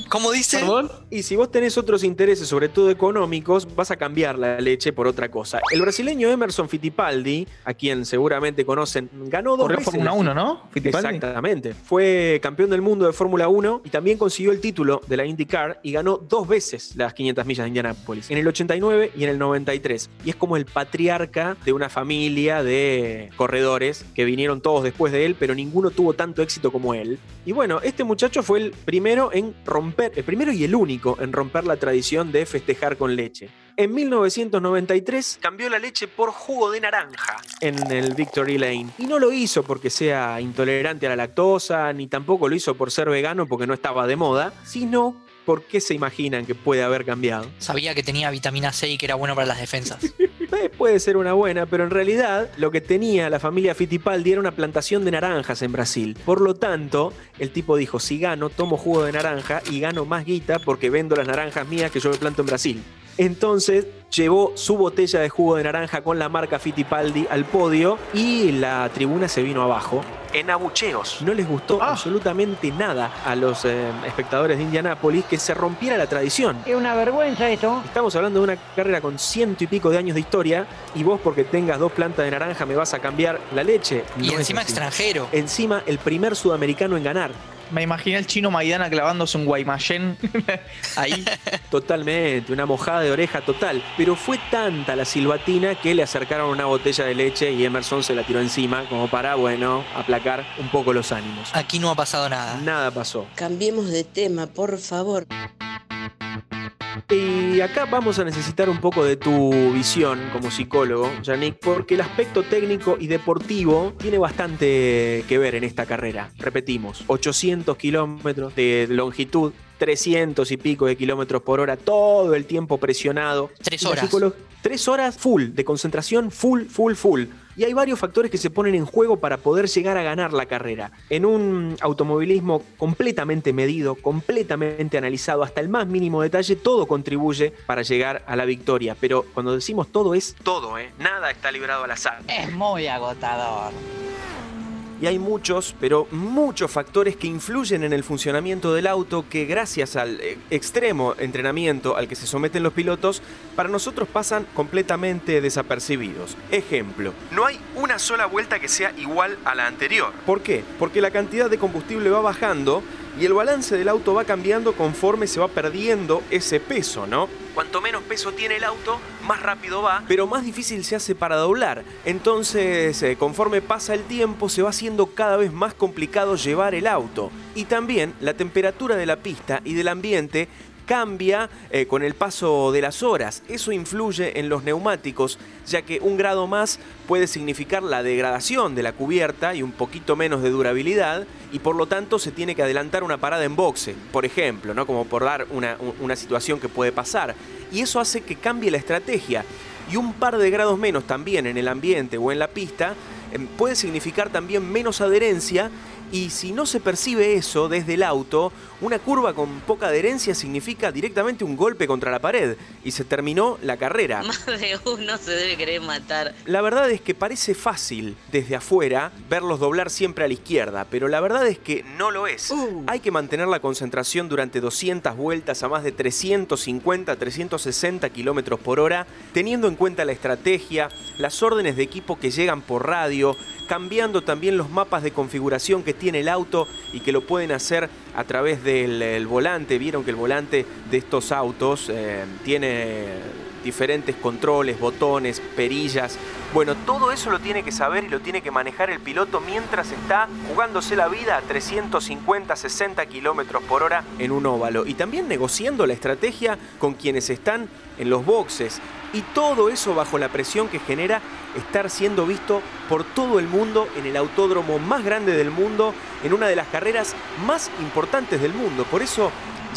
¿Cómo dice? Y si vos tenés otros intereses, sobre todo económicos, vas a cambiar la leche por otra cosa. El brasileño Emerson Fittipaldi, a quien seguramente conocen, ganó dos Corrió veces. Fórmula la- 1, ¿no? Fittipaldi. Exactamente. Fue campeón del mundo de Fórmula 1 y también consiguió el título de la IndyCar y ganó dos veces las 500 millas de Indianápolis, en el 89 y en el 93. Y es como el patriarca de una familia de corredores que vinieron todos después de él, pero ninguno tuvo tanto éxito como él. Y bueno, este muchacho fue el primero en romper, el primero y el único en romper la tradición de festejar con leche. En 1993 cambió la leche por jugo de naranja en el Victory Lane. Y no lo hizo porque sea intolerante a la lactosa, ni tampoco lo hizo por ser vegano porque no estaba de moda, sino porque se imaginan que puede haber cambiado. Sabía que tenía vitamina C y que era bueno para las defensas. Puede ser una buena, pero en realidad lo que tenía la familia Fittipaldi era una plantación de naranjas en Brasil. Por lo tanto, el tipo dijo, si gano, tomo jugo de naranja y gano más guita porque vendo las naranjas mías que yo me planto en Brasil. Entonces llevó su botella de jugo de naranja con la marca Fittipaldi al podio y la tribuna se vino abajo en abucheos. No les gustó absolutamente nada a los eh, espectadores de Indianápolis que se rompiera la tradición. Es una vergüenza esto. Estamos hablando de una carrera con ciento y pico de años de historia y vos porque tengas dos plantas de naranja me vas a cambiar la leche. Y No encima extranjero. Encima el primer sudamericano en ganar. Me imaginé al chino Maidana clavándose un Guaymallén ahí. Totalmente, una mojada de oreja total. Pero fue tanta la silbatina que le acercaron una botella de leche y Emerson se la tiró encima como para, bueno, aplacar un poco los ánimos. Aquí no ha pasado nada. Nada pasó. Cambiemos de tema, por favor. Y acá vamos a necesitar un poco de tu visión como psicólogo, Yannick, porque el aspecto técnico y deportivo tiene bastante que ver en esta carrera. Repetimos, 800 kilómetros de longitud, 300 y pico de kilómetros por hora, todo el tiempo presionado. Tres horas. Tres horas full, de concentración full, full, full. Y hay varios factores que se ponen en juego para poder llegar a ganar la carrera. En un automovilismo completamente medido, completamente analizado, hasta el más mínimo detalle, todo contribuye para llegar a la victoria. Pero cuando decimos todo es todo, ¿eh? Nada está librado al azar. Es muy agotador. Y hay muchos, pero muchos factores que influyen en el funcionamiento del auto que gracias al eh, extremo entrenamiento al que se someten los pilotos, para nosotros pasan completamente desapercibidos. Ejemplo, no hay una sola vuelta que sea igual a la anterior. ¿Por qué? Porque la cantidad de combustible va bajando y el balance del auto va cambiando conforme se va perdiendo ese peso, ¿no? Cuanto menos peso tiene el auto, más rápido va, pero más difícil se hace para doblar. Entonces, eh, conforme pasa el tiempo, se va haciendo cada vez más complicado llevar el auto. Y también la temperatura de la pista y del ambiente cambia eh, con el paso de las horas. Eso influye en los neumáticos, ya que un grado más puede significar la degradación de la cubierta y un poquito menos de durabilidad, y por lo tanto se tiene que adelantar una parada en boxe, por ejemplo, ¿no? como por dar una, un- una situación que puede pasar. Y eso hace que cambie la estrategia. Y un par de grados menos también en el ambiente o en la pista em, puede significar también menos adherencia y si no se percibe eso desde el auto, una curva con poca adherencia significa directamente un golpe contra la pared y se terminó la carrera. Más de uno se debe querer matar. La verdad es que parece fácil desde afuera verlos doblar siempre a la izquierda, pero la verdad es que no lo es. Hay que mantener la concentración durante 200 vueltas a más de 350, 360 kilómetros por hora, teniendo en cuenta la estrategia, las órdenes de equipo que llegan por radio, cambiando también los mapas de configuración que tiene el auto y que lo pueden hacer a través del el volante. Vieron que el volante de estos autos eh, tiene diferentes controles, botones, perillas. Bueno, todo eso lo tiene que saber y lo tiene que manejar el piloto mientras está jugándose la vida a 350, 60 kilómetros por hora en un óvalo. Y también negociando la estrategia con quienes están en los boxes. Y todo eso bajo la presión que genera estar siendo visto por todo el mundo en el autódromo más grande del mundo, en una de las carreras más importantes del mundo. Por eso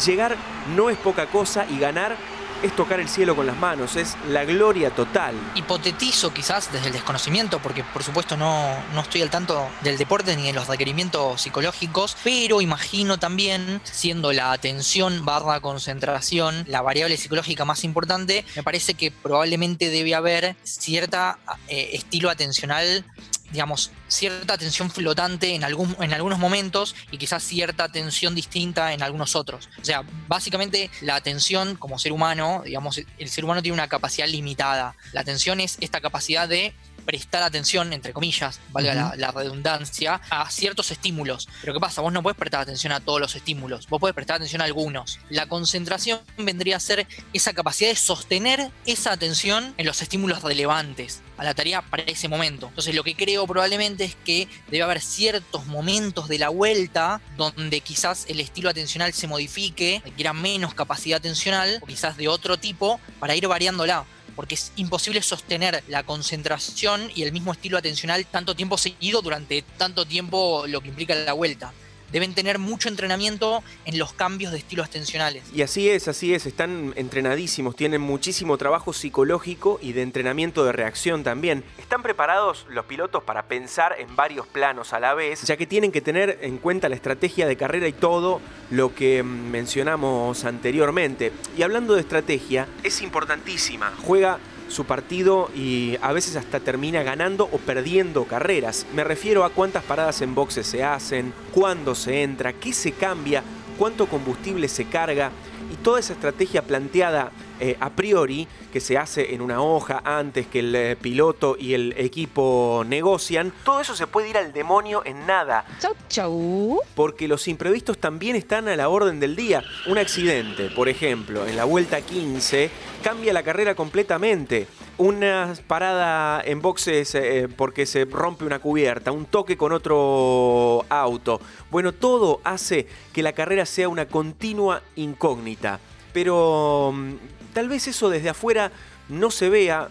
llegar no es poca cosa y ganar es tocar el cielo con las manos, es la gloria total. Hipotetizo quizás desde el desconocimiento, porque por supuesto no, no estoy al tanto del deporte ni de los requerimientos psicológicos, pero imagino también, siendo la atención barra concentración la variable psicológica más importante, me parece que probablemente debe haber cierta eh, estilo atencional digamos, cierta tensión flotante en, algún, en algunos momentos y quizás cierta tensión distinta en algunos otros. O sea, básicamente la atención como ser humano, digamos, el ser humano tiene una capacidad limitada. La atención es esta capacidad de prestar atención, entre comillas, valga la, la redundancia, a ciertos estímulos. Pero ¿qué pasa? Vos no podés prestar atención a todos los estímulos, vos podés prestar atención a algunos. La concentración vendría a ser esa capacidad de sostener esa atención en los estímulos relevantes a la tarea para ese momento. Entonces lo que creo probablemente es que debe haber ciertos momentos de la vuelta donde quizás el estilo atencional se modifique, requiera menos capacidad atencional o quizás de otro tipo para ir variándola porque es imposible sostener la concentración y el mismo estilo atencional tanto tiempo seguido durante tanto tiempo lo que implica la vuelta. Deben tener mucho entrenamiento en los cambios de estilos atencionales. Y así es, así es, están entrenadísimos, tienen muchísimo trabajo psicológico y de entrenamiento de reacción también. Están preparados los pilotos para pensar en varios planos a la vez, ya que tienen que tener en cuenta la estrategia de carrera y todo lo que mencionamos anteriormente. Y hablando de estrategia, es importantísima. Juega su partido y a veces hasta termina ganando o perdiendo carreras. Me refiero a cuántas paradas en boxes se hacen, cuándo se entra, qué se cambia, cuánto combustible se carga y toda esa estrategia planteada eh, a priori que se hace en una hoja antes que el eh, piloto y el equipo negocian, todo eso se puede ir al demonio en nada. Chau, chau. Porque los imprevistos también están a la orden del día. Un accidente, por ejemplo, en la vuelta 15, cambia la carrera completamente. Una parada en boxes eh, porque se rompe una cubierta, un toque con otro auto. Bueno, todo hace que la carrera sea una continua incógnita. Pero mm, tal vez eso desde afuera no se vea,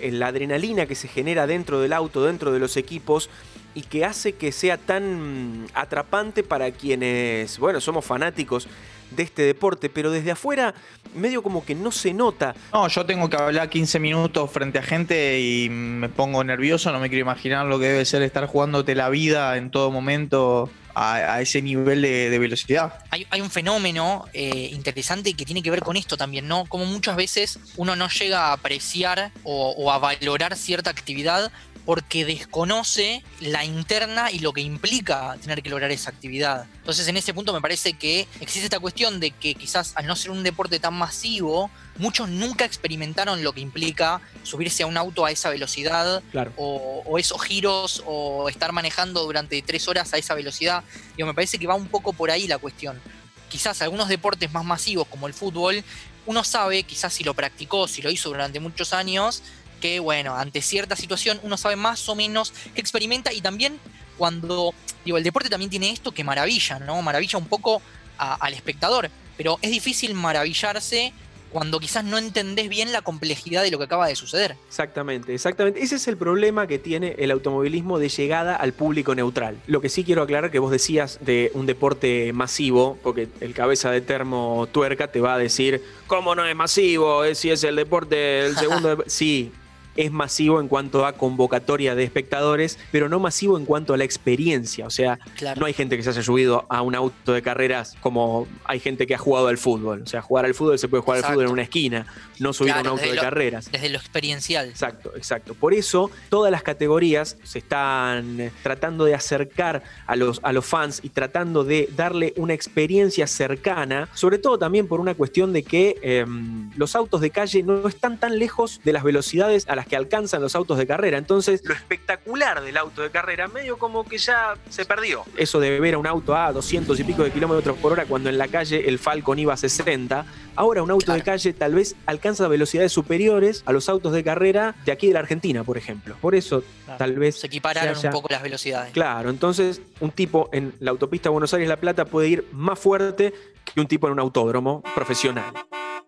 la adrenalina que se genera dentro del auto, dentro de los equipos, y que hace que sea tan atrapante para quienes, bueno, somos fanáticos de este deporte, pero desde afuera medio como que no se nota. No, yo tengo que hablar 15 minutos frente a gente y me pongo nervioso, no me quiero imaginar lo que debe ser estar jugándote la vida en todo momento a, ese nivel de, velocidad. Hay, un fenómeno eh, interesante que tiene que ver con esto también, ¿no? Como muchas veces uno no llega a apreciar o a valorar cierta actividad porque desconoce la interna y lo que implica tener que lograr esa actividad. Entonces en ese punto me parece que existe esta cuestión de que quizás al no ser un deporte tan masivo, muchos nunca experimentaron lo que implica subirse a un auto a esa velocidad o, esos giros o estar manejando durante tres horas a esa velocidad. Digo, me parece que va un poco por ahí la cuestión. Quizás algunos deportes más masivos como el fútbol, uno sabe, quizás si lo practicó, si lo hizo durante muchos años, que, bueno, ante cierta situación uno sabe más o menos qué experimenta y también cuando, digo, el deporte también tiene esto que maravilla, ¿no? Maravilla un poco al espectador, pero es difícil maravillarse cuando quizás no entendés bien la complejidad de lo que acaba de suceder. Exactamente, exactamente. Ese es el problema que tiene el automovilismo de llegada al público neutral. Lo que sí quiero aclarar que vos decías de un deporte masivo, porque el cabeza de termo tuerca te va a decir, ¿cómo no es masivo? Si es el deporte, el segundo... sí, es masivo en cuanto a convocatoria de espectadores, pero no masivo en cuanto a la experiencia. O sea, no hay gente que se haya subido a un auto de carreras como hay gente que ha jugado al fútbol. O sea, jugar al fútbol se puede jugar al fútbol en una esquina, no subir a un auto de carreras. Desde lo experiencial. Exacto, exacto. Por eso todas las categorías se están eh, tratando de acercar a los, a los fans y tratando de darle una experiencia cercana, sobre todo también por una cuestión de que em, los autos de calle no están tan lejos de las velocidades a las que alcanzan los autos de carrera. Entonces, lo espectacular del auto de carrera, medio como que ya se perdió. Eso de ver a un auto a 200 y pico de kilómetros por hora cuando en la calle el Falcon iba a 60. Ahora un auto de calle tal vez alcanza velocidades superiores a los autos de carrera de aquí de la Argentina, por ejemplo. Por eso, tal vez. Se equipararon un poco las velocidades. Claro, entonces un tipo en la autopista Buenos Aires-La Plata puede ir más fuerte que un tipo en un autódromo profesional.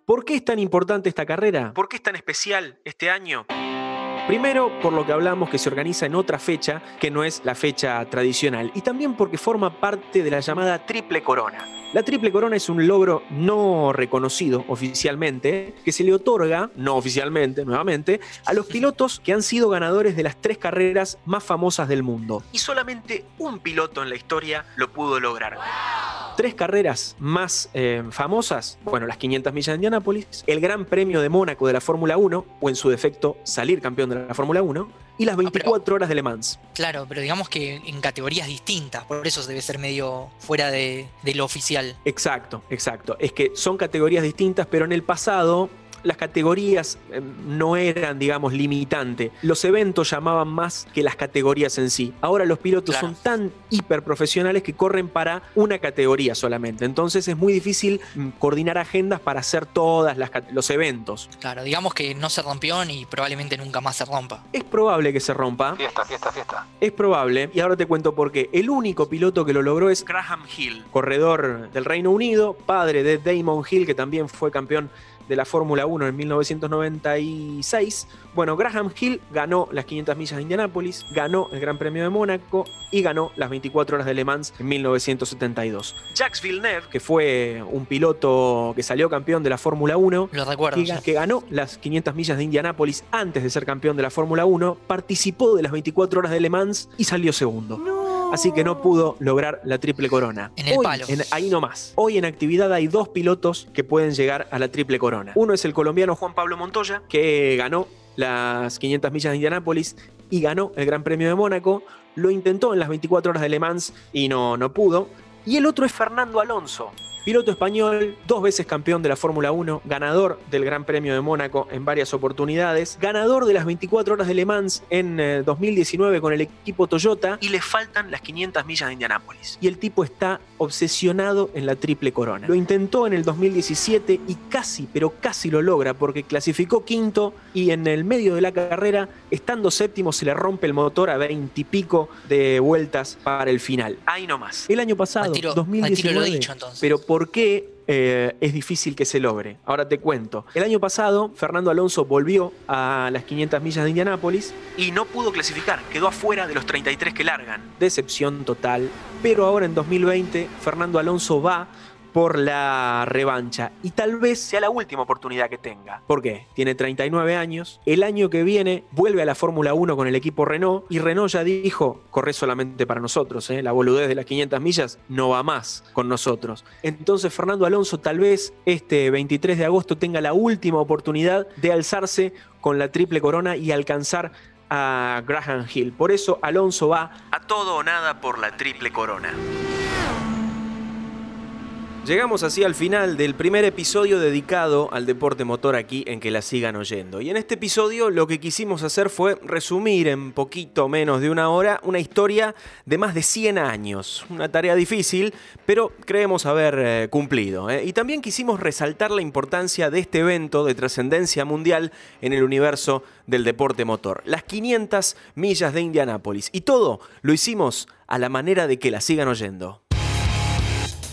¿Por qué es tan importante esta carrera? ¿Por qué es tan especial este año? Primero, por lo que hablamos que se organiza en otra fecha que no es la fecha tradicional y también porque forma parte de la llamada Triple Corona. La Triple Corona es un logro no reconocido oficialmente que se le otorga, no oficialmente, nuevamente, a los pilotos que han sido ganadores de las tres carreras más famosas del mundo. Y solamente un piloto en la historia lo pudo lograr. Tres carreras más eh, famosas, bueno, las 500 millas de Indianápolis, el Gran Premio de Mónaco de la Fórmula 1, o en su defecto salir campeón de la Fórmula 1, y las 24 horas de Le Mans. Claro, pero digamos que en categorías distintas, por eso debe ser medio fuera de, de lo oficial. Exacto, exacto. Es que son categorías distintas, pero en el pasado las categorías eh, no eran, digamos, limitante. Los eventos llamaban más que las categorías en sí. Ahora los pilotos Claro. son tan hiper profesionales que corren para una categoría solamente. Entonces es muy difícil mm, coordinar agendas para hacer todas las los eventos. Claro, digamos que no se rompió y probablemente nunca más se rompa. Es probable que se rompa. Fiesta, fiesta, fiesta. Es probable, y ahora te cuento por qué. El único piloto que lo logró es Graham Hill, corredor del Reino Unido, padre de Damon Hill, que también fue campeón de la Fórmula 1 en 1996. Bueno, Graham Hill ganó las 500 millas de Indianápolis, ganó el Gran Premio de Mónaco y ganó las 24 horas de Le Mans en 1972. Jacques Villeneuve, que fue un piloto que salió campeón de la Fórmula 1, Lo recuerdo. que, que ganó las 500 millas de Indianápolis antes de ser campeón de la Fórmula 1, participó de las 24 horas de Le Mans y salió segundo. Así que no pudo lograr la triple corona. En el Hoy, palo. en- ahí nomás. Hoy en actividad hay dos pilotos que pueden llegar a la triple corona. Uno es el colombiano Juan Pablo Montoya, que ganó las 500 millas de Indianápolis y ganó el Gran Premio de Mónaco. Lo intentó en las 24 horas de Le Mans y no, no pudo. Y el otro es Fernando Alonso, piloto español, dos veces campeón de la Fórmula 1, ganador del Gran Premio de Mónaco en varias oportunidades, ganador de las 24 horas de Le Mans en eh, 2019 con el equipo Toyota y le faltan las 500 millas de Indianápolis. Y el tipo está obsesionado en la triple corona. Lo intentó en el 2017 y casi, pero casi lo logra porque clasificó quinto y en el medio de la carrera, estando séptimo, se le rompe el motor a 20 y pico de vueltas para el final. Ahí nomás. El año pasado, A tiro- a 2019, tiro lo dicho, entonces. pero ¿por qué eh, es difícil que se logre? Ahora te cuento. El año pasado, Fernando Alonso volvió a las 500 millas de Indianápolis y no pudo clasificar. Quedó afuera de los 33 que largan. Decepción total. Pero ahora en 2020, Fernando Alonso va por la revancha y tal vez sea la última oportunidad que tenga. ¿Por qué? Tiene 39 años, el año que viene vuelve a la Fórmula 1 con el equipo Renault y Renault ya dijo, corre solamente para nosotros, ¿eh? la boludez de las 500 millas no va más con nosotros. Entonces Fernando Alonso tal vez este 23 de agosto tenga la última oportunidad de alzarse con la triple corona y alcanzar a Graham Hill. Por eso Alonso va a todo o nada por la triple corona. Llegamos así al final del primer episodio dedicado al deporte motor aquí en que la sigan oyendo. Y en este episodio lo que quisimos hacer fue resumir en poquito menos de una hora una historia de más de 100 años. Una tarea difícil, pero creemos haber eh, cumplido. ¿eh? Y también quisimos resaltar la importancia de este evento de trascendencia mundial en el universo del deporte motor. Las 500 millas de Indianápolis. Y todo lo hicimos a la manera de que la sigan oyendo.